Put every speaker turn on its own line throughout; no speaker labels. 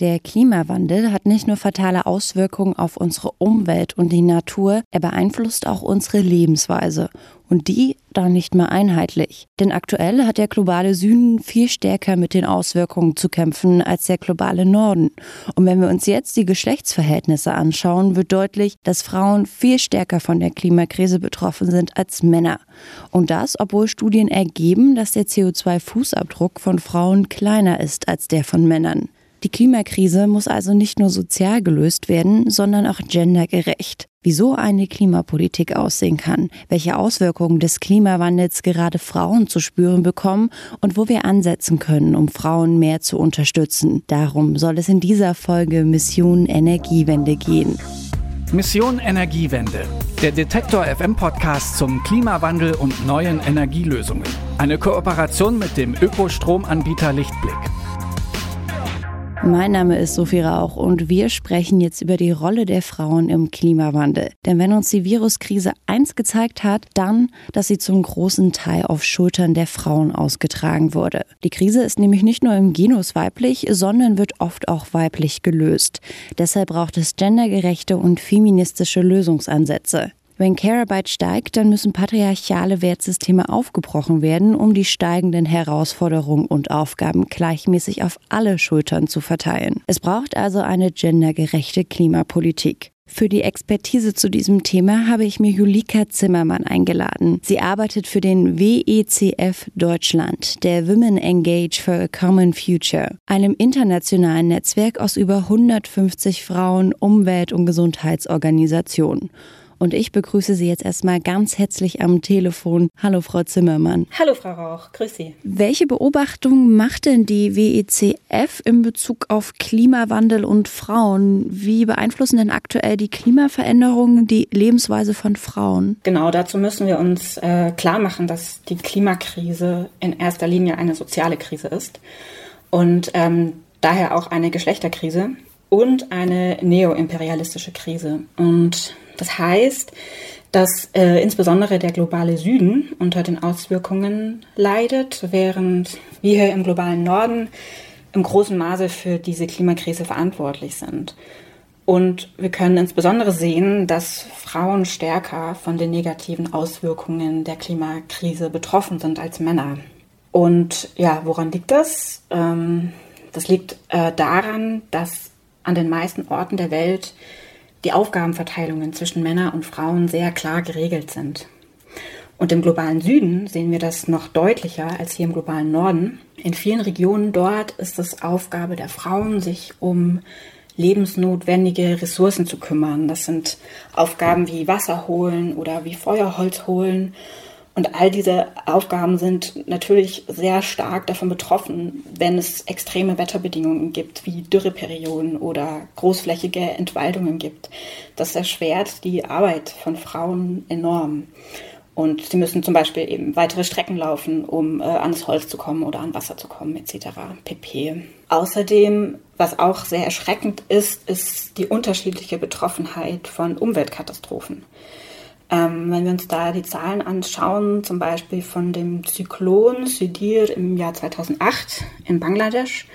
Der Klimawandel hat nicht nur fatale Auswirkungen auf unsere Umwelt und die Natur, er beeinflusst auch unsere Lebensweise. Und die dann nicht mehr einheitlich. Denn aktuell hat der globale Süden viel stärker mit den Auswirkungen zu kämpfen als der globale Norden. Und wenn wir uns jetzt die Geschlechtsverhältnisse anschauen, wird deutlich, dass Frauen viel stärker von der Klimakrise betroffen sind als Männer. Und das, obwohl Studien ergeben, dass der CO2-Fußabdruck von Frauen kleiner ist als der von Männern. Die Klimakrise muss also nicht nur sozial gelöst werden, sondern auch gendergerecht. Wieso eine Klimapolitik aussehen kann, welche Auswirkungen des Klimawandels gerade Frauen zu spüren bekommen und wo wir ansetzen können, um Frauen mehr zu unterstützen. Darum soll es in dieser Folge Mission Energiewende gehen.
Mission Energiewende. Der Detektor FM Podcast zum Klimawandel und neuen Energielösungen. Eine Kooperation mit dem Ökostromanbieter Lichtblick.
Mein Name ist Sophie Rauch und wir sprechen jetzt über die Rolle der Frauen im Klimawandel. Denn wenn uns die Viruskrise eins gezeigt hat, dann, dass sie zum großen Teil auf Schultern der Frauen ausgetragen wurde. Die Krise ist nämlich nicht nur im Genus weiblich, sondern wird oft auch weiblich gelöst. Deshalb braucht es gendergerechte und feministische Lösungsansätze. Wenn Care-Arbeit steigt, dann müssen patriarchale Wertsysteme aufgebrochen werden, um die steigenden Herausforderungen und Aufgaben gleichmäßig auf alle Schultern zu verteilen. Es braucht also eine gendergerechte Klimapolitik. Für die Expertise zu diesem Thema habe ich mir Julika Zimmermann eingeladen. Sie arbeitet für den WECF Deutschland, der Women Engage for a Common Future, einem internationalen Netzwerk aus über 150 Frauen, Umwelt- und Gesundheitsorganisationen. Und ich begrüße Sie jetzt erstmal ganz herzlich am Telefon. Hallo, Frau Zimmermann.
Hallo, Frau Rauch. Grüß Sie.
Welche Beobachtungen macht denn die WECF in Bezug auf Klimawandel und Frauen? Wie beeinflussen denn aktuell die Klimaveränderungen die Lebensweise von Frauen?
Genau, dazu müssen wir uns äh, klar machen, dass die Klimakrise in erster Linie eine soziale Krise ist und ähm, daher auch eine Geschlechterkrise und eine neoimperialistische Krise. Und das heißt, dass äh, insbesondere der globale Süden unter den Auswirkungen leidet, während wir hier im globalen Norden im großen Maße für diese Klimakrise verantwortlich sind. Und wir können insbesondere sehen, dass Frauen stärker von den negativen Auswirkungen der Klimakrise betroffen sind als Männer. Und ja, woran liegt das? Ähm, das liegt äh, daran, dass an den meisten Orten der Welt die Aufgabenverteilungen zwischen Männern und Frauen sehr klar geregelt sind. Und im globalen Süden sehen wir das noch deutlicher als hier im globalen Norden. In vielen Regionen dort ist es Aufgabe der Frauen, sich um lebensnotwendige Ressourcen zu kümmern. Das sind Aufgaben wie Wasser holen oder wie Feuerholz holen und all diese Aufgaben sind natürlich sehr stark davon betroffen, wenn es extreme Wetterbedingungen gibt, wie Dürreperioden oder großflächige Entwaldungen gibt. Das erschwert die Arbeit von Frauen enorm. Und sie müssen zum Beispiel eben weitere Strecken laufen, um äh, ans Holz zu kommen oder an Wasser zu kommen, etc. pp. Außerdem, was auch sehr erschreckend ist, ist die unterschiedliche Betroffenheit von Umweltkatastrophen. Ähm, wenn wir uns da die Zahlen anschauen, zum Beispiel von dem Zyklon Sydir im Jahr 2008 in Bangladesch,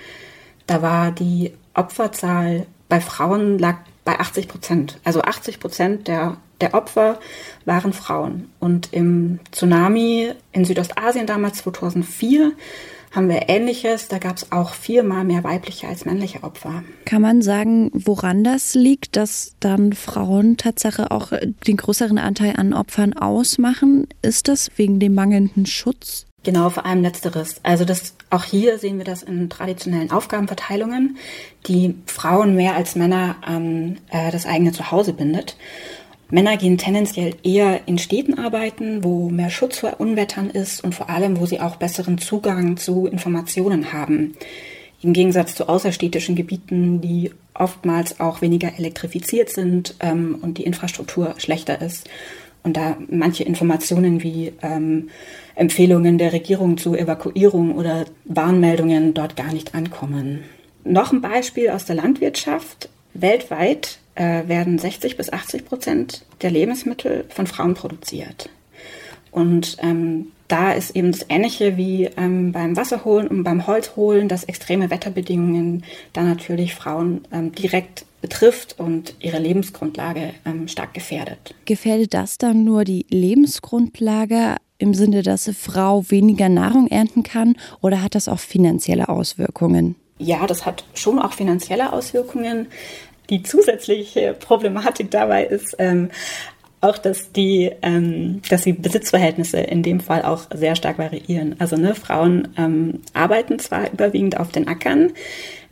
da war die Opferzahl bei Frauen lag bei 80 Prozent. Also 80 Prozent der, der Opfer waren Frauen. Und im Tsunami in Südostasien damals 2004 haben wir Ähnliches. Da gab es auch viermal mehr weibliche als männliche Opfer.
Kann man sagen, woran das liegt, dass dann Frauen Tatsache auch den größeren Anteil an Opfern ausmachen? Ist das wegen dem mangelnden Schutz?
Genau, vor allem letzteres. Also das, auch hier sehen wir das in traditionellen Aufgabenverteilungen, die Frauen mehr als Männer an äh, das eigene Zuhause bindet. Männer gehen tendenziell eher in Städten arbeiten, wo mehr Schutz vor Unwettern ist und vor allem, wo sie auch besseren Zugang zu Informationen haben. Im Gegensatz zu außerstädtischen Gebieten, die oftmals auch weniger elektrifiziert sind ähm, und die Infrastruktur schlechter ist. Und da manche Informationen wie ähm, Empfehlungen der Regierung zur Evakuierung oder Warnmeldungen dort gar nicht ankommen. Noch ein Beispiel aus der Landwirtschaft. Weltweit äh, werden 60 bis 80 Prozent der Lebensmittel von Frauen produziert. Und ähm, da ist eben das Ähnliche wie ähm, beim Wasserholen und beim Holzholen, dass extreme Wetterbedingungen da natürlich Frauen ähm, direkt betrifft und ihre Lebensgrundlage ähm, stark gefährdet.
Gefährdet das dann nur die Lebensgrundlage im Sinne, dass eine Frau weniger Nahrung ernten kann oder hat das auch finanzielle Auswirkungen?
Ja, das hat schon auch finanzielle Auswirkungen. Die zusätzliche Problematik dabei ist ähm, auch, dass die, ähm, dass die Besitzverhältnisse in dem Fall auch sehr stark variieren. Also ne, Frauen ähm, arbeiten zwar überwiegend auf den Ackern,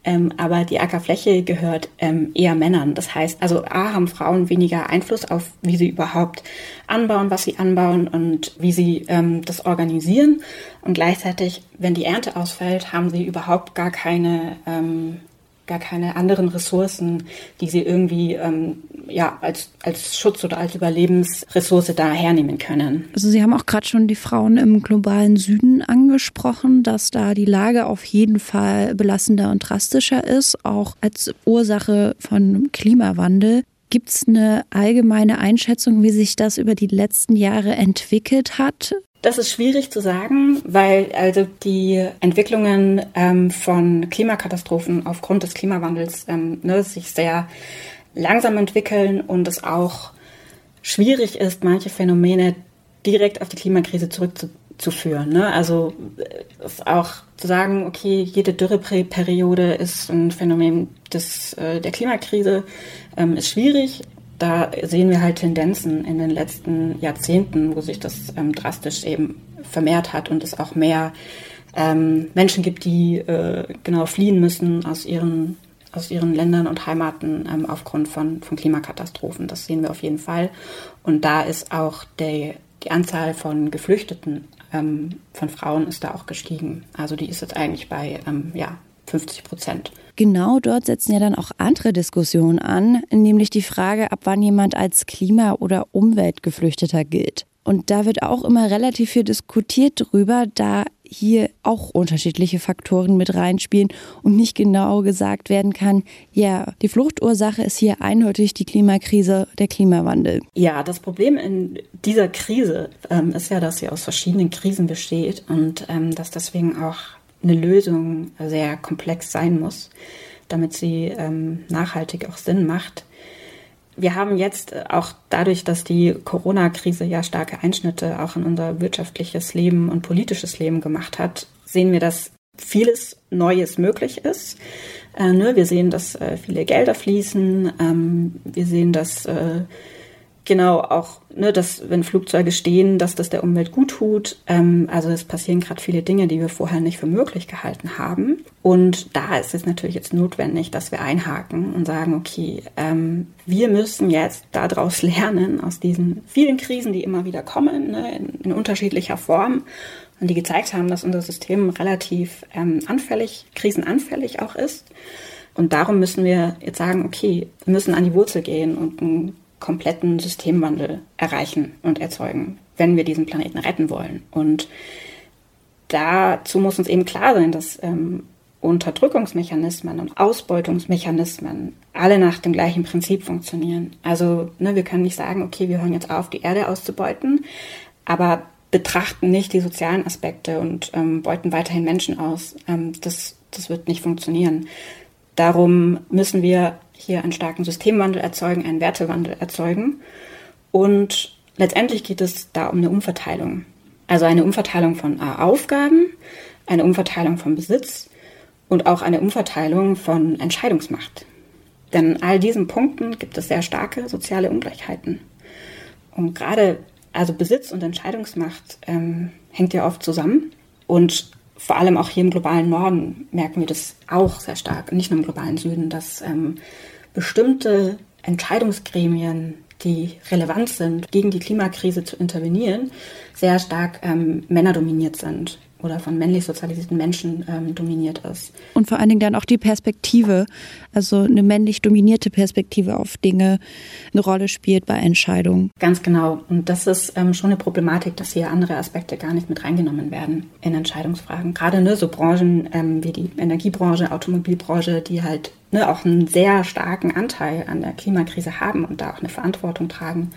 ähm, aber die Ackerfläche gehört ähm, eher Männern. Das heißt, also A haben Frauen weniger Einfluss auf, wie sie überhaupt anbauen, was sie anbauen und wie sie ähm, das organisieren. Und gleichzeitig, wenn die Ernte ausfällt, haben sie überhaupt gar keine ähm, gar keine anderen Ressourcen, die sie irgendwie ähm, ja, als, als Schutz oder als Überlebensressource da hernehmen können.
Also Sie haben auch gerade schon die Frauen im globalen Süden angesprochen, dass da die Lage auf jeden Fall belastender und drastischer ist, auch als Ursache von Klimawandel. Gibt es eine allgemeine Einschätzung, wie sich das über die letzten Jahre entwickelt hat?
Das ist schwierig zu sagen, weil also die Entwicklungen ähm, von Klimakatastrophen aufgrund des Klimawandels ähm, ne, sich sehr langsam entwickeln und es auch schwierig ist, manche Phänomene direkt auf die Klimakrise zurückzuführen. Ne? Also äh, ist auch zu sagen, okay, jede Dürreperiode ist ein Phänomen des, äh, der Klimakrise, ähm, ist schwierig da sehen wir halt Tendenzen in den letzten Jahrzehnten, wo sich das ähm, drastisch eben vermehrt hat und es auch mehr ähm, Menschen gibt, die äh, genau fliehen müssen aus ihren aus ihren Ländern und Heimaten ähm, aufgrund von, von Klimakatastrophen. Das sehen wir auf jeden Fall. Und da ist auch der, die Anzahl von Geflüchteten ähm, von Frauen ist da auch gestiegen. Also die ist jetzt eigentlich bei ähm, ja, 50 Prozent.
Genau dort setzen ja dann auch andere Diskussionen an, nämlich die Frage, ab wann jemand als Klima- oder Umweltgeflüchteter gilt. Und da wird auch immer relativ viel diskutiert drüber, da hier auch unterschiedliche Faktoren mit reinspielen und nicht genau gesagt werden kann, ja, die Fluchtursache ist hier eindeutig die Klimakrise, der Klimawandel.
Ja, das Problem in dieser Krise ähm, ist ja, dass sie aus verschiedenen Krisen besteht und ähm, dass deswegen auch eine Lösung sehr komplex sein muss, damit sie ähm, nachhaltig auch Sinn macht. Wir haben jetzt auch dadurch, dass die Corona-Krise ja starke Einschnitte auch in unser wirtschaftliches Leben und politisches Leben gemacht hat, sehen wir, dass vieles Neues möglich ist. Äh, ne, wir sehen, dass äh, viele Gelder fließen. Ähm, wir sehen, dass äh, Genau, auch, ne, dass wenn Flugzeuge stehen, dass das der Umwelt gut tut. Ähm, also es passieren gerade viele Dinge, die wir vorher nicht für möglich gehalten haben. Und da ist es natürlich jetzt notwendig, dass wir einhaken und sagen, okay, ähm, wir müssen jetzt daraus lernen, aus diesen vielen Krisen, die immer wieder kommen, ne, in, in, unterschiedlicher Form. Und die gezeigt haben, dass unser System relativ ähm, anfällig, krisenanfällig auch ist. Und darum müssen wir jetzt sagen, okay, wir müssen an die Wurzel gehen und ein kompletten Systemwandel erreichen und erzeugen, wenn wir diesen Planeten retten wollen. Und dazu muss uns eben klar sein, dass ähm, Unterdrückungsmechanismen und Ausbeutungsmechanismen alle nach dem gleichen Prinzip funktionieren. Also ne, wir können nicht sagen, okay, wir hören jetzt auf, die Erde auszubeuten, aber betrachten nicht die sozialen Aspekte und ähm, beuten weiterhin Menschen aus. Ähm, das, das wird nicht funktionieren. Darum müssen wir hier einen starken Systemwandel erzeugen, einen Wertewandel erzeugen. Und letztendlich geht es da um eine Umverteilung. Also eine Umverteilung von Aufgaben, eine Umverteilung von Besitz und auch eine Umverteilung von Entscheidungsmacht. Denn in all diesen Punkten gibt es sehr starke soziale Ungleichheiten. Und gerade also Besitz und Entscheidungsmacht ähm, hängt ja oft zusammen. Und vor allem auch hier im globalen Norden merken wir das auch sehr stark, nicht nur im globalen Süden, dass ähm, bestimmte Entscheidungsgremien, die relevant sind, gegen die Klimakrise zu intervenieren, sehr stark ähm, männerdominiert sind oder von männlich sozialisierten Menschen ähm, dominiert ist.
Und vor allen Dingen dann auch die Perspektive, also eine männlich dominierte Perspektive auf Dinge eine Rolle spielt bei Entscheidungen.
Ganz genau. Und das ist ähm, schon eine Problematik, dass hier andere Aspekte gar nicht mit reingenommen werden in Entscheidungsfragen. Gerade ne, so Branchen ähm, wie die Energiebranche, Automobilbranche, die halt ne, auch einen sehr starken Anteil an der Klimakrise haben und da auch eine Verantwortung tragen,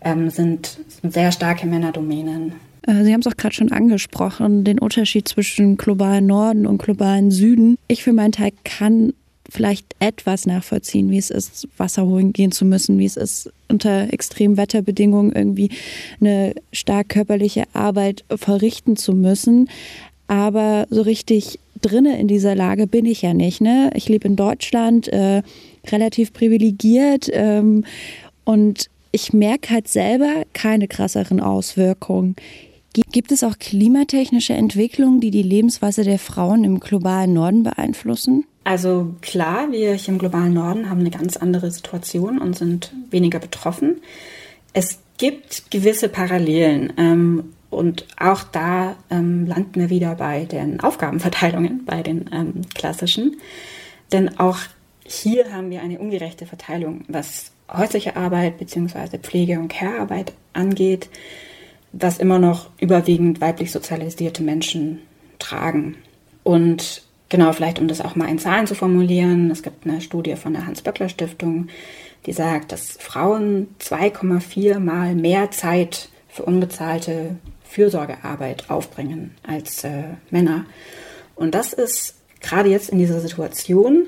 ähm, sind, sind sehr starke Männerdomänen.
Äh, Sie haben es auch gerade schon angesprochen, den Unterschied zwischen globalen Norden und globalen Süden. Ich für meinen Teil kann vielleicht etwas nachvollziehen, wie es ist, Wasser holen gehen zu müssen, wie es ist, unter extremen Wetterbedingungen irgendwie eine stark körperliche Arbeit verrichten zu müssen. Aber so richtig drinne in dieser Lage bin ich ja nicht. Ne? Ich lebe in Deutschland, äh, relativ privilegiert ähm, und ich merke halt selber keine krasseren Auswirkungen. Gibt es auch klimatechnische Entwicklungen, die die Lebensweise der Frauen im globalen Norden beeinflussen?
Also klar, wir hier im globalen Norden haben eine ganz andere Situation und sind weniger betroffen. Es gibt gewisse Parallelen ähm, und auch da ähm, landen wir wieder bei den Aufgabenverteilungen, bei den ähm, klassischen. Denn auch hier haben wir eine ungerechte Verteilung, was häusliche Arbeit bzw. Pflege- und Care-Arbeit angeht das immer noch überwiegend weiblich sozialisierte Menschen tragen. Und genau, vielleicht um das auch mal in Zahlen zu formulieren, es gibt eine Studie von der Hans-Böckler-Stiftung, die sagt, dass Frauen 2,4 Mal mehr Zeit für unbezahlte Fürsorgearbeit aufbringen als äh, Männer. Und das ist gerade jetzt in dieser Situation,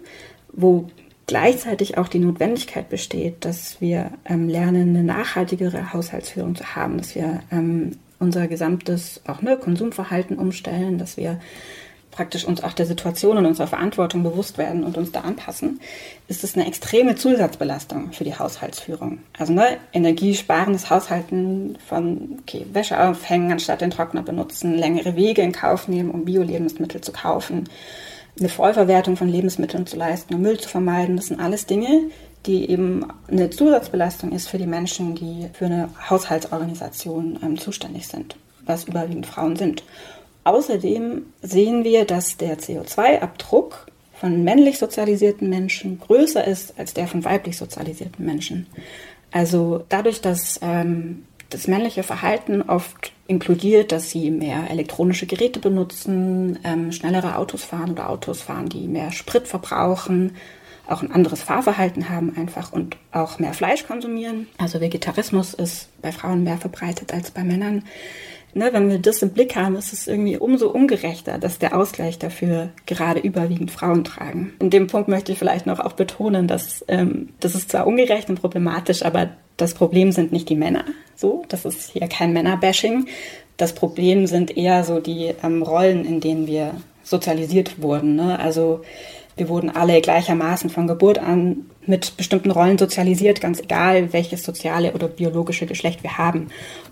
wo gleichzeitig auch die Notwendigkeit besteht, dass wir ähm, lernen, eine nachhaltigere Haushaltsführung zu haben, dass wir ähm, unser gesamtes auch ne, Konsumverhalten umstellen, dass wir praktisch uns auch der Situation und unserer Verantwortung bewusst werden und uns da anpassen, ist es eine extreme Zusatzbelastung für die Haushaltsführung. Also ne, energiesparendes Haushalten von okay, Wäsche aufhängen, anstatt den Trockner benutzen, längere Wege in Kauf nehmen, um Bio-Lebensmittel zu kaufen eine Vollverwertung von Lebensmitteln zu leisten, um Müll zu vermeiden. Das sind alles Dinge, die eben eine Zusatzbelastung ist für die Menschen, die für eine Haushaltsorganisation ähm, zuständig sind, was überwiegend Frauen sind. Außerdem sehen wir, dass der CO2-Abdruck von männlich sozialisierten Menschen größer ist als der von weiblich sozialisierten Menschen. Also dadurch, dass ähm, das männliche Verhalten oft inkludiert, dass sie mehr elektronische Geräte benutzen, ähm, schnellere Autos fahren oder Autos fahren, die mehr Sprit verbrauchen, auch ein anderes Fahrverhalten haben einfach und auch mehr Fleisch konsumieren. Also Vegetarismus ist bei Frauen mehr verbreitet als bei Männern. Ne, wenn wir das im Blick haben, ist es irgendwie umso ungerechter, dass der Ausgleich dafür gerade überwiegend Frauen tragen. In dem Punkt möchte ich vielleicht noch auch betonen, dass ähm, das ist zwar ungerecht und problematisch, aber das Problem sind nicht die Männer. So, das ist hier kein Männerbashing. Das Problem sind eher so die ähm, Rollen, in denen wir sozialisiert wurden. Ne? Also wir wurden alle gleichermaßen von Geburt an mit bestimmten Rollen sozialisiert, ganz egal, welches soziale oder biologische Geschlecht wir haben.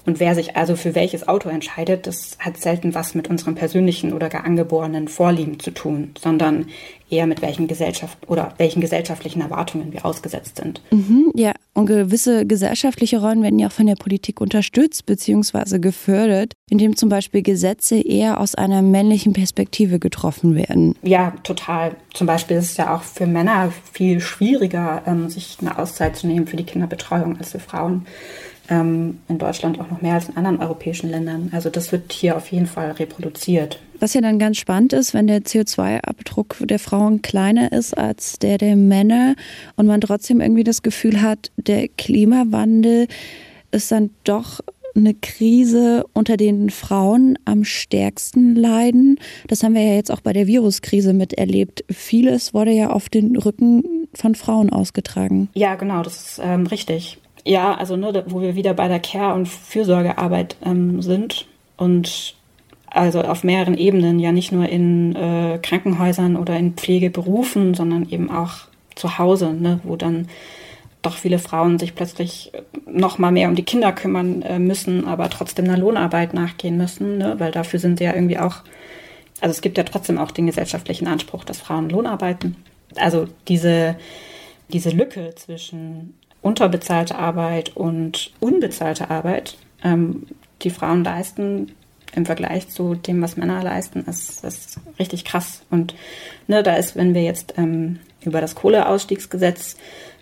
Und wer sich also für welches Auto entscheidet, das hat selten was mit unserem persönlichen oder gar angeborenen Vorlieben zu tun, sondern eher mit welchen Gesellschaft oder welchen gesellschaftlichen Erwartungen wir ausgesetzt sind.
Mhm, ja, und gewisse gesellschaftliche Rollen werden ja auch von der Politik unterstützt bzw. gefördert, indem zum Beispiel Gesetze eher aus einer männlichen Perspektive getroffen werden.
Ja, total. Zum Beispiel ist es ja auch für Männer viel schwieriger, ähm, sich eine Auszeit zu nehmen für die Kinderbetreuung als für Frauen in Deutschland auch noch mehr als in anderen europäischen Ländern. Also das wird hier auf jeden Fall reproduziert.
Was ja dann ganz spannend ist, wenn der CO2-Abdruck der Frauen kleiner ist als der der Männer und man trotzdem irgendwie das Gefühl hat, der Klimawandel ist dann doch eine Krise, unter denen Frauen am stärksten leiden. Das haben wir ja jetzt auch bei der Viruskrise miterlebt. Vieles wurde ja auf den Rücken von Frauen ausgetragen.
Ja, genau, das ist ähm, richtig. Ja, also ne, wo wir wieder bei der Care- und Fürsorgearbeit ähm, sind und also auf mehreren Ebenen, ja nicht nur in äh, Krankenhäusern oder in Pflegeberufen, sondern eben auch zu Hause, ne, wo dann doch viele Frauen sich plötzlich noch mal mehr um die Kinder kümmern äh, müssen, aber trotzdem einer Lohnarbeit nachgehen müssen, ne, weil dafür sind sie ja irgendwie auch, also es gibt ja trotzdem auch den gesellschaftlichen Anspruch, dass Frauen Lohn arbeiten. Also diese, diese Lücke zwischen unterbezahlte Arbeit und unbezahlte Arbeit, ähm, die Frauen leisten im Vergleich zu dem, was Männer leisten, ist, ist richtig krass. Und ne, da ist, wenn wir jetzt ähm, über das Kohleausstiegsgesetz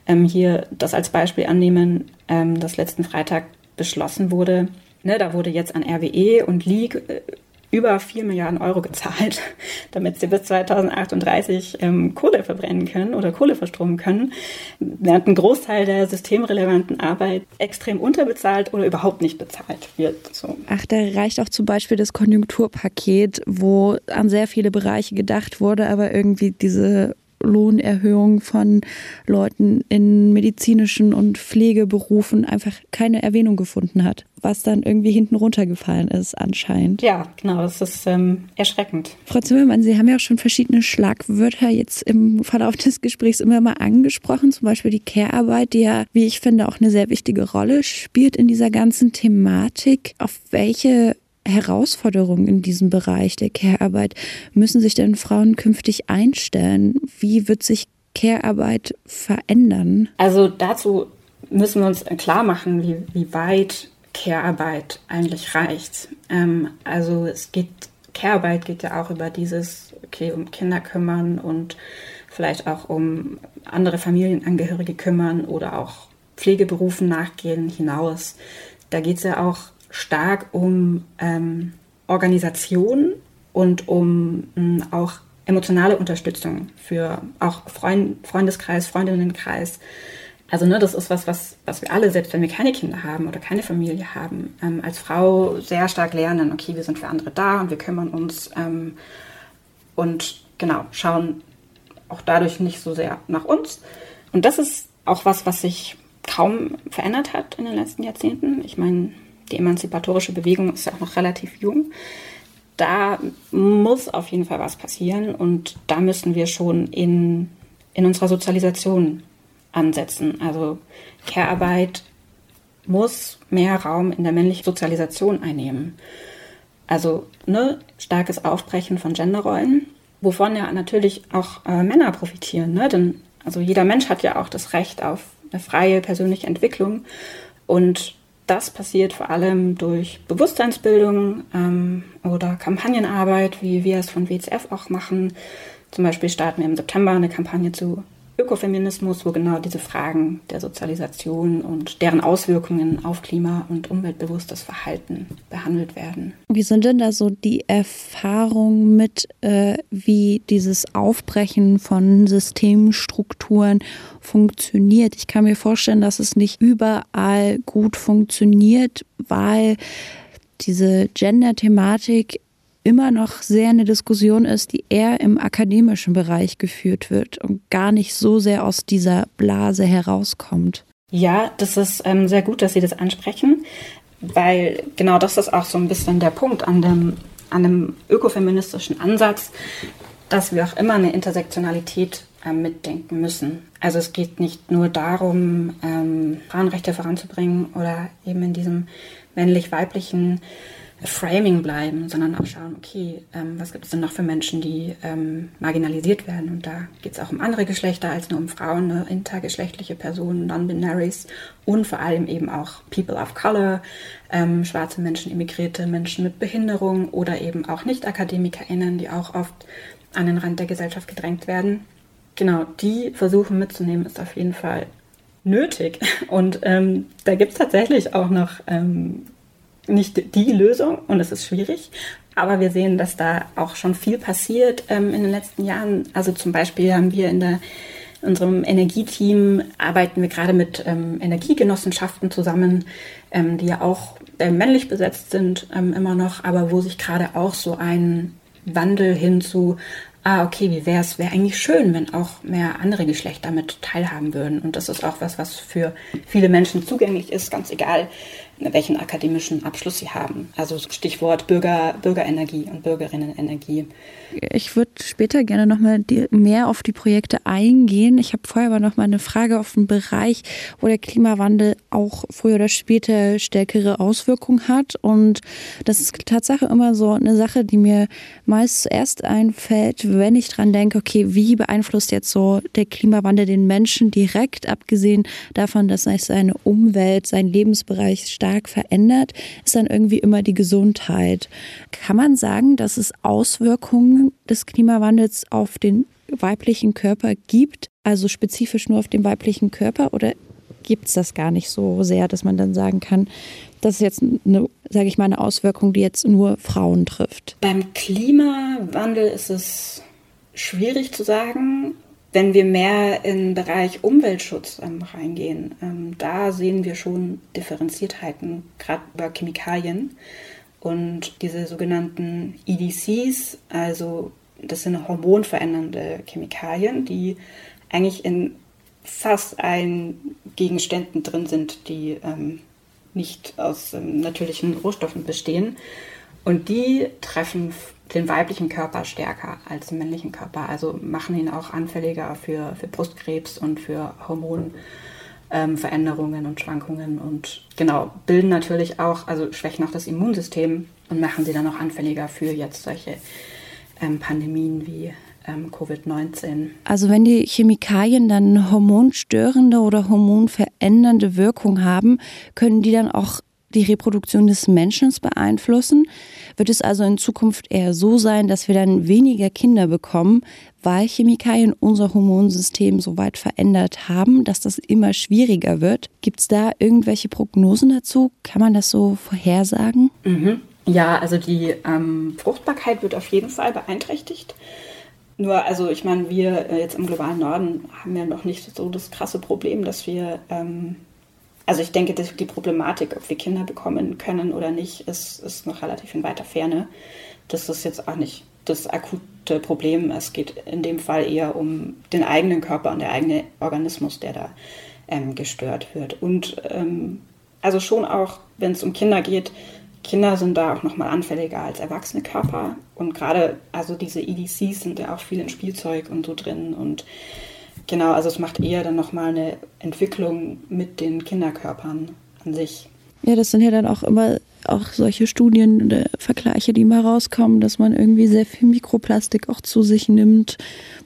ähm, hier das als Beispiel annehmen, ähm, das letzten Freitag beschlossen wurde, ne, da wurde jetzt an RWE und League äh, über 4 Milliarden Euro gezahlt, damit sie bis 2038 ähm, Kohle verbrennen können oder Kohle verstromen können, während ein Großteil der systemrelevanten Arbeit extrem unterbezahlt oder überhaupt nicht bezahlt wird. So.
Ach, da reicht auch zum Beispiel das Konjunkturpaket, wo an sehr viele Bereiche gedacht wurde, aber irgendwie diese Lohnerhöhung von Leuten in medizinischen und Pflegeberufen einfach keine Erwähnung gefunden hat, was dann irgendwie hinten runtergefallen ist anscheinend.
Ja, genau, das ist ähm, erschreckend.
Frau Zimmermann, Sie haben ja auch schon verschiedene Schlagwörter jetzt im Verlauf des Gesprächs immer mal angesprochen, zum Beispiel die Care-Arbeit, die ja, wie ich finde, auch eine sehr wichtige Rolle spielt in dieser ganzen Thematik. Auf welche Herausforderungen in diesem Bereich der Care-Arbeit müssen sich denn Frauen künftig einstellen? Wie wird sich Care-Arbeit verändern?
Also dazu müssen wir uns klar machen, wie, wie weit Care-Arbeit eigentlich reicht. Ähm, also es geht, Care-Arbeit geht ja auch über dieses, okay, um Kinder kümmern und vielleicht auch um andere Familienangehörige kümmern oder auch Pflegeberufen nachgehen hinaus. Da geht es ja auch stark um ähm, Organisation und um mh, hm, auch emotionale Unterstützung für auch Freund, Freundeskreis, Freundinnenkreis. Also ne, das ist was, was, was wir alle, selbst wenn wir keine Kinder haben oder keine Familie haben, ähm, als Frau sehr stark lernen, okay, wir sind für andere da und wir kümmern uns ähm, und genau, schauen auch dadurch nicht so sehr nach uns. Und das ist auch was, was sich kaum verändert hat in den letzten Jahrzehnten. Ich meine, die emanzipatorische Bewegung ist ja auch noch relativ jung. Da muss auf jeden Fall was passieren und da müssen wir schon in, in unserer Sozialisation ansetzen. Also Care-Arbeit muss mehr Raum in der männlichen Sozialisation einnehmen. Also ne, starkes Aufbrechen von Genderrollen, wovon ja natürlich auch äh, Männer profitieren. Ne? Denn also jeder Mensch hat ja auch das Recht auf eine freie persönliche Entwicklung. Und das passiert vor allem durch Bewusstseinsbildung ähm, oder Kampagnenarbeit, wie wir es von WCF auch machen. Zum Beispiel starten wir im September eine Kampagne zu Ökofeminismus, wo genau diese Fragen der Sozialisation und deren Auswirkungen auf Klima- und umweltbewusstes Verhalten behandelt werden.
Wie sind denn da so die Erfahrungen mit, äh, wie dieses Aufbrechen von Systemstrukturen funktioniert? Ich kann mir vorstellen, dass es nicht überall gut funktioniert, weil diese Gender-Thematik immer noch sehr eine Diskussion ist, die eher im akademischen Bereich geführt wird und gar nicht so sehr aus dieser Blase herauskommt.
Ja, das ist ähm, sehr gut, dass Sie das ansprechen, weil genau das ist auch so ein bisschen der Punkt an dem, an dem ökofeministischen Ansatz, dass wir auch immer eine Intersektionalität äh, mitdenken müssen. Also es geht nicht nur darum, ähm, Frauenrechte voranzubringen oder eben in diesem männlich-weiblichen Framing bleiben, sondern auch schauen, okay, ähm, was gibt es denn noch für Menschen, die ähm, marginalisiert werden? Und da geht es auch um andere Geschlechter als nur um Frauen, ne? intergeschlechtliche Personen, Non-Binaries und vor allem eben auch People of Color, ähm, schwarze Menschen, Immigrierte, Menschen mit Behinderung oder eben auch Nicht-AkademikerInnen, die auch oft an den Rand der Gesellschaft gedrängt werden. Genau, die versuchen mitzunehmen, ist auf jeden Fall nötig. Und ähm, da gibt es tatsächlich auch noch ähm, nicht die Lösung und es ist schwierig. Aber wir sehen, dass da auch schon viel passiert ähm, in den letzten Jahren. Also zum Beispiel haben wir in, der, unserem Energieteam arbeiten wir gerade mit ähm, Energiegenossenschaften zusammen, ähm, die ja auch äh, männlich besetzt sind ähm, immer noch, aber wo sich gerade auch so ein Wandel hin zu ah, okay, wie wäre es, wäre eigentlich schön, wenn auch mehr andere Geschlechter mit teilhaben würden. Und das ist auch was, was für viele Menschen zugänglich ist, ganz egal, welchen akademischen Abschluss sie haben. Also Stichwort Bürger, Bürgerenergie und Bürgerinnenenergie.
Ich würde später gerne nochmal mehr auf die Projekte eingehen. Ich habe vorher aber noch mal eine Frage auf den Bereich, wo der Klimawandel auch früher oder später stärkere Auswirkungen hat. Und das ist Tatsache immer so eine Sache, die mir meist zuerst einfällt, wenn ich dran denke, okay, wie beeinflusst jetzt so der Klimawandel den Menschen direkt, abgesehen davon, dass seine Umwelt, sein Lebensbereich stark stark verändert, ist dann irgendwie immer die Gesundheit. Kann man sagen, dass es Auswirkungen des Klimawandels auf den weiblichen Körper gibt, also spezifisch nur auf den weiblichen Körper oder gibt es das gar nicht so sehr, dass man dann sagen kann, das ist jetzt eine, sage ich mal, eine Auswirkung, die jetzt nur Frauen trifft.
Beim Klimawandel ist es schwierig zu sagen. Wenn wir mehr in den Bereich Umweltschutz ähm, reingehen, ähm, da sehen wir schon Differenziertheiten, gerade über Chemikalien. Und diese sogenannten EDCs, also das sind hormonverändernde Chemikalien, die eigentlich in fast allen Gegenständen drin sind, die ähm, nicht aus ähm, natürlichen Rohstoffen bestehen. Und die treffen den weiblichen Körper stärker als den männlichen Körper, also machen ihn auch anfälliger für, für Brustkrebs und für Hormonveränderungen ähm, und Schwankungen und genau, bilden natürlich auch, also schwächen auch das Immunsystem und machen sie dann auch anfälliger für jetzt solche ähm, Pandemien wie ähm, Covid-19.
Also wenn die Chemikalien dann hormonstörende oder hormonverändernde Wirkung haben, können die dann auch die Reproduktion des Menschen beeinflussen? Wird es also in Zukunft eher so sein, dass wir dann weniger Kinder bekommen, weil Chemikalien unser Hormonsystem so weit verändert haben, dass das immer schwieriger wird? Gibt es da irgendwelche Prognosen dazu? Kann man das so vorhersagen?
Mhm. Ja, also die ähm, Fruchtbarkeit wird auf jeden Fall beeinträchtigt. Nur, also ich meine, wir äh, jetzt im globalen Norden haben ja noch nicht so das krasse Problem, dass wir, ähm, also ich denke, die Problematik, ob wir Kinder bekommen können oder nicht, ist, ist noch relativ in weiter Ferne. Das ist jetzt auch nicht das akute Problem. Es geht in dem Fall eher um den eigenen Körper und der eigene Organismus, der da ähm, gestört wird. Und ähm, also schon auch, wenn es um Kinder geht, Kinder sind da auch nochmal anfälliger als erwachsene Körper. Und gerade, also diese EDCs sind ja auch viel in Spielzeug und so drin. Und genau, also es macht eher dann nochmal eine Entwicklung mit den Kinderkörpern an sich.
Ja, das sind ja dann auch immer auch solche Studien, oder Vergleiche, die mal rauskommen, dass man irgendwie sehr viel Mikroplastik auch zu sich nimmt,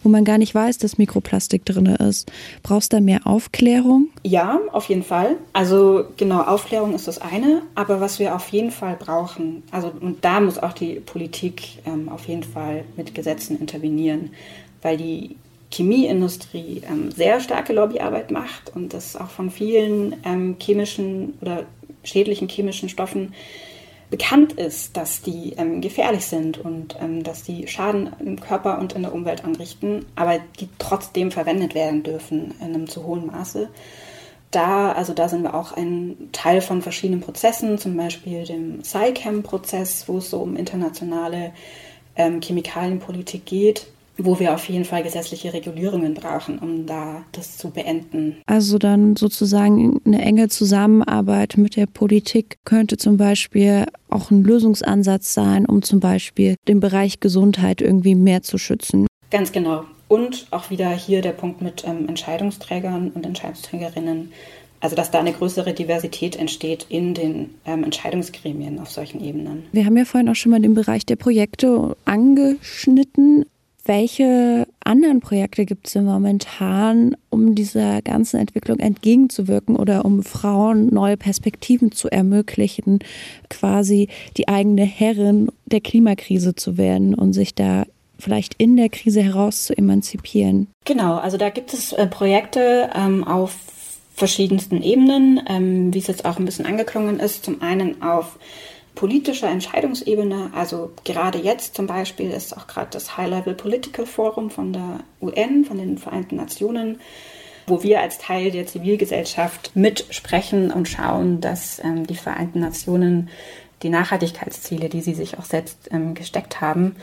wo man gar nicht weiß, dass Mikroplastik drin ist. Brauchst du da mehr Aufklärung?
Ja, auf jeden Fall. Also genau, Aufklärung ist das eine, aber was wir auf jeden Fall brauchen, also und da muss auch die Politik ähm, auf jeden Fall mit Gesetzen intervenieren, weil die Chemieindustrie ähm, sehr starke Lobbyarbeit macht und das auch von vielen ähm, chemischen oder schädlichen chemischen Stoffen bekannt ist, dass die ähm, gefährlich sind und ähm, dass die Schaden im Körper und in der Umwelt anrichten, aber die trotzdem verwendet werden dürfen in einem zu hohen Maße. Da, also da sind wir auch ein Teil von verschiedenen Prozessen, zum Beispiel dem SciChem-Prozess, wo es so um internationale ähm, Chemikalienpolitik geht wo wir auf jeden Fall gesetzliche Regulierungen brauchen, um da das zu beenden.
Also dann sozusagen eine enge Zusammenarbeit mit der Politik könnte zum Beispiel auch ein Lösungsansatz sein, um zum Beispiel den Bereich Gesundheit irgendwie mehr zu schützen.
Ganz genau. Und auch wieder hier der Punkt mit ähm, Entscheidungsträgern und Entscheidungsträgerinnen. Also dass da eine größere Diversität entsteht in den ähm, Entscheidungsgremien auf solchen Ebenen.
Wir haben ja vorhin auch schon mal den Bereich der Projekte angeschnitten. Welche anderen Projekte gibt es denn momentan, um dieser ganzen Entwicklung entgegenzuwirken oder um Frauen neue Perspektiven zu ermöglichen, quasi die eigene Herrin der Klimakrise zu werden und sich da vielleicht in der Krise heraus zu emanzipieren?
Genau, also da gibt es äh, Projekte ähm, auf verschiedensten Ebenen, ähm, wie es jetzt auch ein bisschen angeklungen ist. Zum einen auf politischer Entscheidungsebene, also gerade jetzt zum Beispiel ist auch gerade das High-Level Political Forum von der UN, von den Vereinten Nationen, wo wir als Teil der Zivilgesellschaft mitsprechen und schauen, dass ähm, die Vereinten Nationen die Nachhaltigkeitsziele, die sie sich auch selbst ähm, gesteckt haben,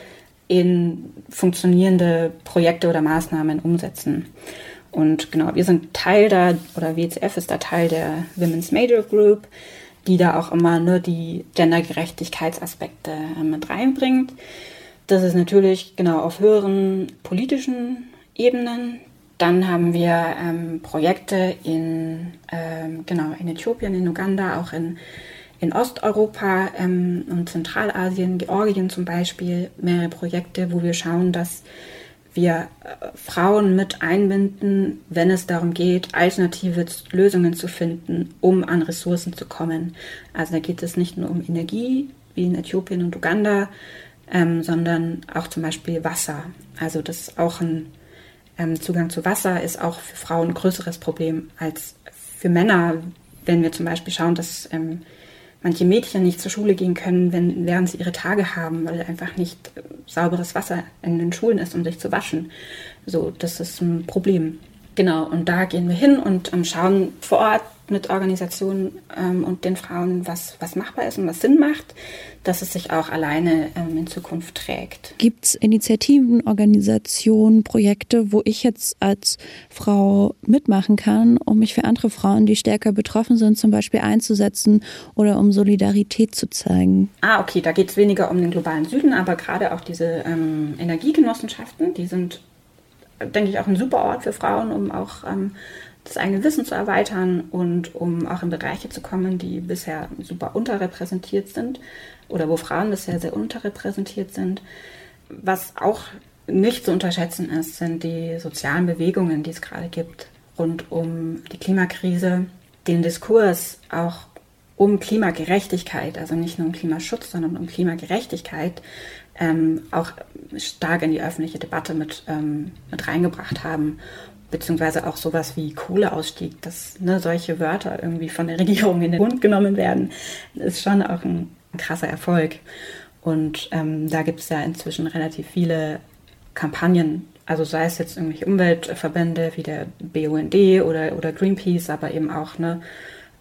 in funktionierende Projekte oder Maßnahmen umsetzen. Und genau, wir sind Teil da, oder WCF ist da Teil der Women's Major Group die da auch immer nur die Gendergerechtigkeitsaspekte äh, mit reinbringt. Das ist natürlich genau auf höheren politischen Ebenen. Dann haben wir ähm, Projekte in, ähm, genau, in Äthiopien, in Uganda, auch in, in Osteuropa ähm, und Zentralasien, Georgien zum Beispiel, mehrere Projekte, wo wir schauen, dass wir äh, Frauen mit einbinden, wenn es darum geht, alternative Lösungen zu finden, um an Ressourcen zu kommen. Also da geht es nicht nur um Energie, wie in Äthiopien und Uganda, ähm, sondern auch zum Beispiel Wasser. Also das auch ein ähm, Zugang zu Wasser ist auch für Frauen ein größeres Problem als für Männer, wenn wir zum Beispiel schauen, dass ähm, manche Mädchen nicht zur Schule gehen können, wenn, während sie ihre Tage haben, weil einfach nicht äh, sauberes Wasser in den Schulen ist, um sich zu waschen. So, das ist ein Problem. Genau, und da gehen wir hin und ähm, schauen vor Ort mit Organisationen ähm, und den Frauen, was, was machbar ist und was Sinn macht, dass es sich auch alleine ähm, in Zukunft trägt.
Gibt es Initiativen, Organisationen, Projekte, wo ich jetzt als Frau mitmachen kann, um mich für andere Frauen, die stärker betroffen sind, zum Beispiel einzusetzen oder um Solidarität zu zeigen?
Ah, okay, da geht es weniger um den globalen Süden, aber gerade auch diese ähm, Energiegenossenschaften, die sind denke ich, auch ein super Ort für Frauen, um auch ähm, das eigene Wissen zu erweitern und um auch in Bereiche zu kommen, die bisher super unterrepräsentiert sind oder wo Frauen bisher sehr unterrepräsentiert sind. Was auch nicht zu unterschätzen ist, sind die sozialen Bewegungen, die es gerade gibt rund um die Klimakrise, den Diskurs auch um Klimagerechtigkeit, also nicht nur um Klimaschutz, sondern um Klimagerechtigkeit, ähm, auch stark in die öffentliche Debatte mit, ähm, mit reingebracht haben. Beziehungsweise auch sowas wie Kohleausstieg, dass ne, solche Wörter irgendwie von der Regierung in den Mund genommen werden, ist schon auch ein, krasser Erfolg. Und ähm, da gibt es ja inzwischen relativ viele Kampagnen, also sei es jetzt irgendwelche Umweltverbände wie der BUND oder, oder Greenpeace, aber eben auch ne,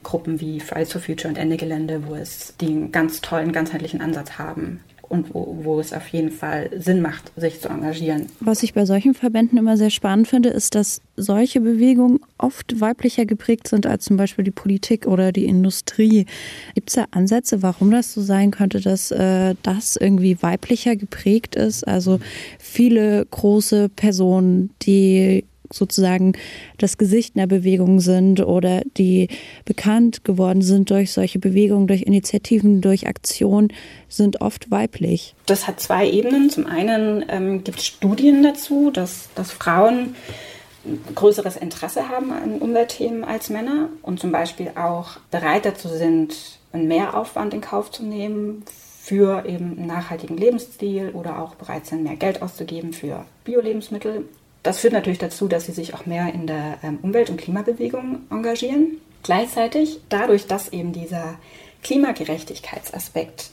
Gruppen wie Fridays for Future und Ende Gelände, wo es einen ganz tollen, ganzheitlichen Ansatz haben, und wo, wo es auf jeden Fall Sinn macht, sich zu engagieren.
Was ich bei solchen Verbänden immer sehr spannend finde, ist, dass solche Bewegungen oft weiblicher geprägt sind als zum Beispiel die Politik oder die Industrie. Gibt es da Ansätze, warum das so sein könnte, dass äh, das irgendwie weiblicher geprägt ist? Also viele große Personen, die sozusagen das Gesicht einer Bewegung sind oder die bekannt geworden sind durch solche Bewegungen, durch Initiativen, durch Aktionen, sind oft weiblich.
Das hat zwei Ebenen. Zum einen ähm, gibt es Studien dazu, dass, dass Frauen größeres Interesse haben an Umweltthemen als Männer und zum Beispiel auch bereit dazu sind, einen Mehraufwand in Kauf zu nehmen für eben einen nachhaltigen Lebensstil oder auch bereit sind, mehr Geld auszugeben für Bio-Lebensmittel das führt natürlich dazu, dass sie sich auch mehr in der ähm, Umwelt- und Klimabewegung engagieren. Gleichzeitig, dadurch, dass eben dieser Klimagerechtigkeitsaspekt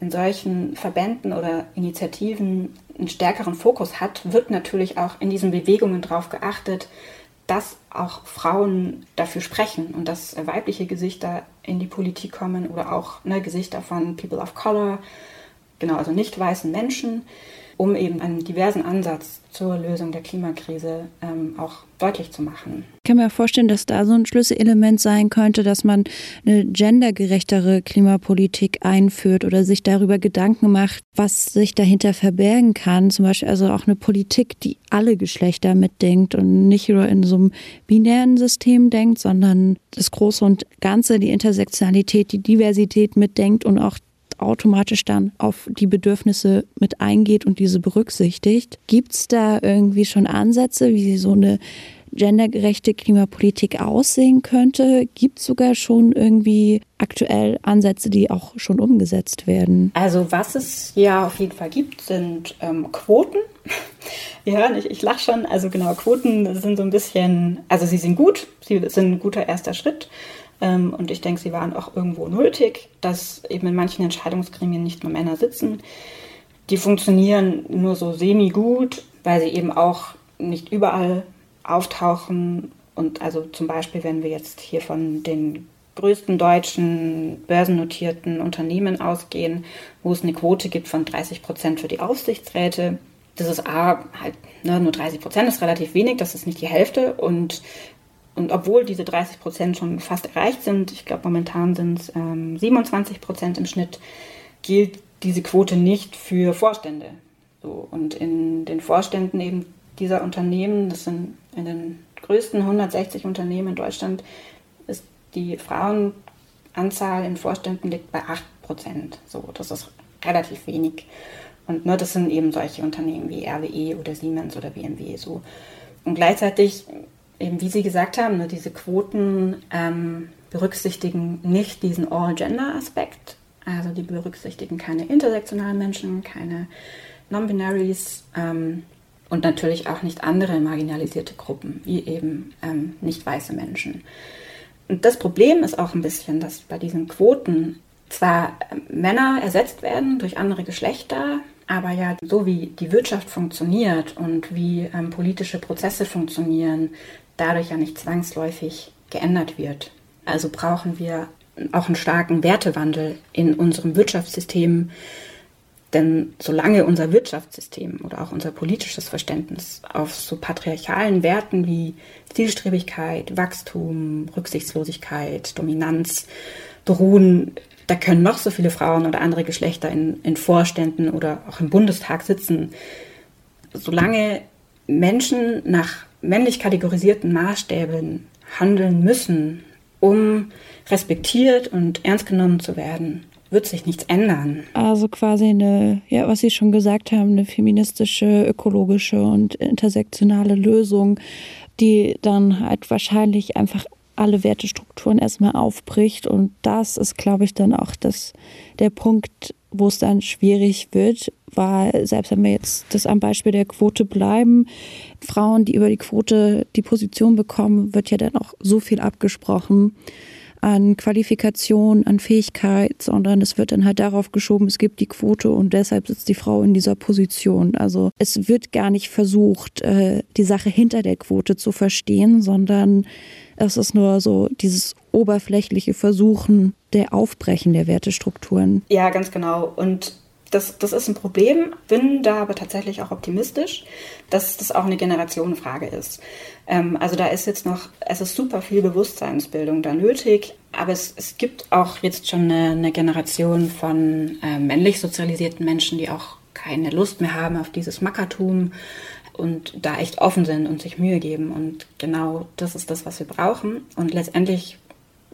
in solchen Verbänden oder Initiativen einen stärkeren Fokus hat, wird natürlich auch in diesen Bewegungen darauf geachtet, dass auch Frauen dafür sprechen und dass weibliche Gesichter in die Politik kommen oder auch ne, Gesichter von People of Color, genau, also nicht weißen Menschen um eben einen diversen Ansatz zur Lösung der Klimakrise ähm, auch deutlich zu machen.
Ich kann mir vorstellen, dass da so ein Schlüsselelement sein könnte, dass man eine gendergerechtere Klimapolitik einführt oder sich darüber Gedanken macht, was sich dahinter verbergen kann. Zum Beispiel also auch eine Politik, die alle Geschlechter mitdenkt und nicht nur in so einem binären System denkt, sondern das Große und Ganze, die Intersektionalität, die Diversität mitdenkt und auch automatisch dann auf die Bedürfnisse mit eingeht und diese berücksichtigt. Gibt es da irgendwie schon Ansätze, wie so eine gendergerechte Klimapolitik aussehen könnte? Gibt es sogar schon irgendwie aktuell Ansätze, die auch schon umgesetzt werden?
Also was es ja auf jeden Fall gibt, sind ähm, Quoten. Hören, ich, ich lache schon. Also genau, Quoten sind so ein bisschen, also sie sind gut, sie sind ein guter erster Schritt. Ähm, und ich denke, sie waren auch irgendwo nötig, dass eben in manchen Entscheidungsgremien nicht nur Männer sitzen. Die funktionieren nur so semi-gut, weil sie eben auch nicht überall auftauchen. Und also zum Beispiel, wenn wir jetzt hier von den größten deutschen börsennotierten Unternehmen ausgehen, wo es eine Quote gibt von 30 Prozent für die Aufsichtsräte. Das ist A, halt ne, nur 30 Prozent ist relativ wenig, das ist nicht die Hälfte. Und und obwohl diese 30 Prozent schon fast erreicht sind, ich glaube momentan sind es ähm, 27 Prozent im Schnitt, gilt diese Quote nicht für Vorstände. So, und in den Vorständen eben dieser Unternehmen, das sind in den größten 160 Unternehmen in Deutschland, ist die Frauenanzahl in Vorständen liegt bei 8 Prozent. So, das ist relativ wenig. Und ne, das sind eben solche Unternehmen wie RWE oder Siemens oder BMW so. Und gleichzeitig eben wie Sie gesagt haben, ne, diese Quoten ähm, berücksichtigen nicht diesen All-Gender-Aspekt. Also die berücksichtigen keine intersektionalen Menschen, keine Non-Binaries ähm, und natürlich auch nicht andere marginalisierte Gruppen, wie eben ähm, nicht weiße Menschen. Und das Problem ist auch ein bisschen, dass bei diesen Quoten zwar Männer ersetzt werden durch andere Geschlechter, aber ja, so wie die Wirtschaft funktioniert und wie ähm, politische Prozesse funktionieren, dadurch ja nicht zwangsläufig geändert wird. Also brauchen wir auch einen starken Wertewandel in unserem Wirtschaftssystem. Denn solange unser Wirtschaftssystem oder auch unser politisches Verständnis auf so patriarchalen Werten wie Zielstrebigkeit, Wachstum, Rücksichtslosigkeit, Dominanz beruhen, da können noch so viele Frauen oder andere Geschlechter in, in Vorständen oder auch im Bundestag sitzen. Solange Menschen nach männlich kategorisierten Maßstäben handeln müssen, um respektiert und ernst genommen zu werden, wird sich nichts ändern.
Also quasi eine, ja, was Sie schon gesagt haben, eine feministische, ökologische und intersektionale Lösung, die dann halt wahrscheinlich einfach alle Wertestrukturen erstmal aufbricht. Und das ist, glaube ich, dann auch das, der Punkt, wo es dann schwierig wird, weil selbst wenn wir jetzt das am Beispiel der Quote bleiben, Frauen, die über die Quote die Position bekommen, wird ja dann auch so viel abgesprochen an Qualifikation, an Fähigkeit, sondern es wird dann halt darauf geschoben, es gibt die Quote und deshalb sitzt die Frau in dieser Position. Also es wird gar nicht versucht, äh, die Sache hinter der Quote zu verstehen, sondern es ist nur so dieses oberflächliche Versuchen der Aufbrechen der Wertestrukturen.
Ja, ganz genau. Und das, das ist ein Problem, bin da aber tatsächlich auch optimistisch, dass das auch eine Generationenfrage ist. Ähm, also da ist jetzt noch, es ist super viel Bewusstseinsbildung da nötig, aber es, es gibt auch jetzt schon eine, eine Generation von äh, männlich sozialisierten Menschen, die auch keine Lust mehr haben auf dieses Mackertum und da echt offen sind und sich Mühe geben. Und genau das ist das, was wir brauchen. Und letztendlich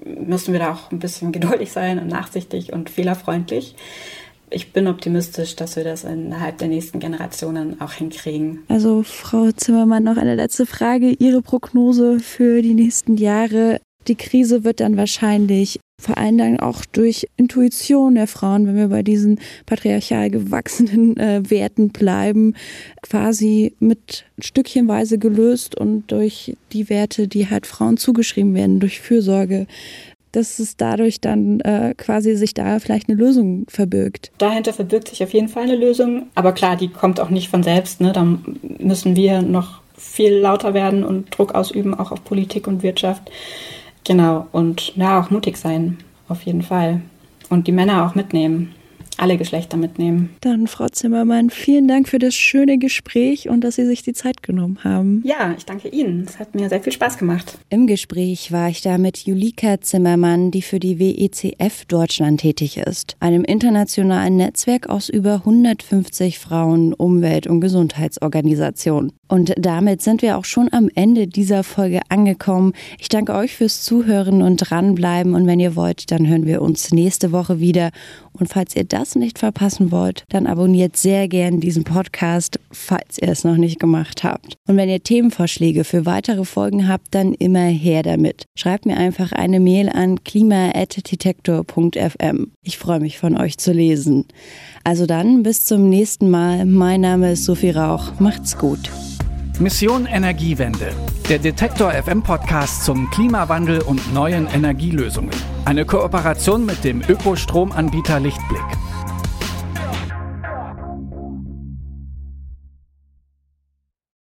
müssen wir da auch ein bisschen geduldig sein und nachsichtig und fehlerfreundlich ich bin optimistisch, dass wir das innerhalb der nächsten Generationen auch hinkriegen.
Also Frau Zimmermann, noch eine letzte Frage. Ihre Prognose für die nächsten Jahre. Die Krise wird dann wahrscheinlich vor allen Dingen auch durch Intuition der Frauen, wenn wir bei diesen patriarchal gewachsenen äh, Werten bleiben, quasi mit stückchenweise gelöst und durch die Werte, die halt Frauen zugeschrieben werden, durch Fürsorge, dass es dadurch dann äh, quasi sich da vielleicht eine Lösung verbirgt.
Dahinter verbirgt sich auf jeden Fall eine Lösung, aber klar, die kommt auch nicht von selbst. Ne? Da müssen wir noch viel lauter werden und Druck ausüben, auch auf Politik und Wirtschaft. Genau, und ja, auch mutig sein, auf jeden Fall. Und die Männer auch mitnehmen alle Geschlechter mitnehmen.
Dann, Frau Zimmermann, vielen Dank für das schöne Gespräch und dass Sie sich die Zeit genommen haben.
Ja, ich danke Ihnen. Es hat mir sehr viel Spaß gemacht.
Im Gespräch war ich da mit Julika Zimmermann, die für die WECF Deutschland tätig ist, einem internationalen Netzwerk aus über 150 Frauen, Umwelt- und Gesundheitsorganisationen. Und damit sind wir auch schon am Ende dieser Folge angekommen. Ich danke euch fürs Zuhören und dranbleiben. Und wenn ihr wollt, dann hören wir uns nächste Woche wieder. Und falls ihr nicht verpassen wollt, dann abonniert sehr gern diesen Podcast, falls ihr es noch nicht gemacht habt. Und wenn ihr Themenvorschläge für weitere Folgen habt, dann immer her damit. Schreibt mir einfach eine Mail an klima.detektor.fm. Ich freue mich von euch zu lesen. Also dann, bis zum nächsten Mal. Mein Name ist Sophie Rauch. Macht's gut.
Mission Energiewende. Der Detektor FM Podcast zum Klimawandel und neuen Energielösungen. Eine Kooperation mit dem Ökostromanbieter Lichtblick.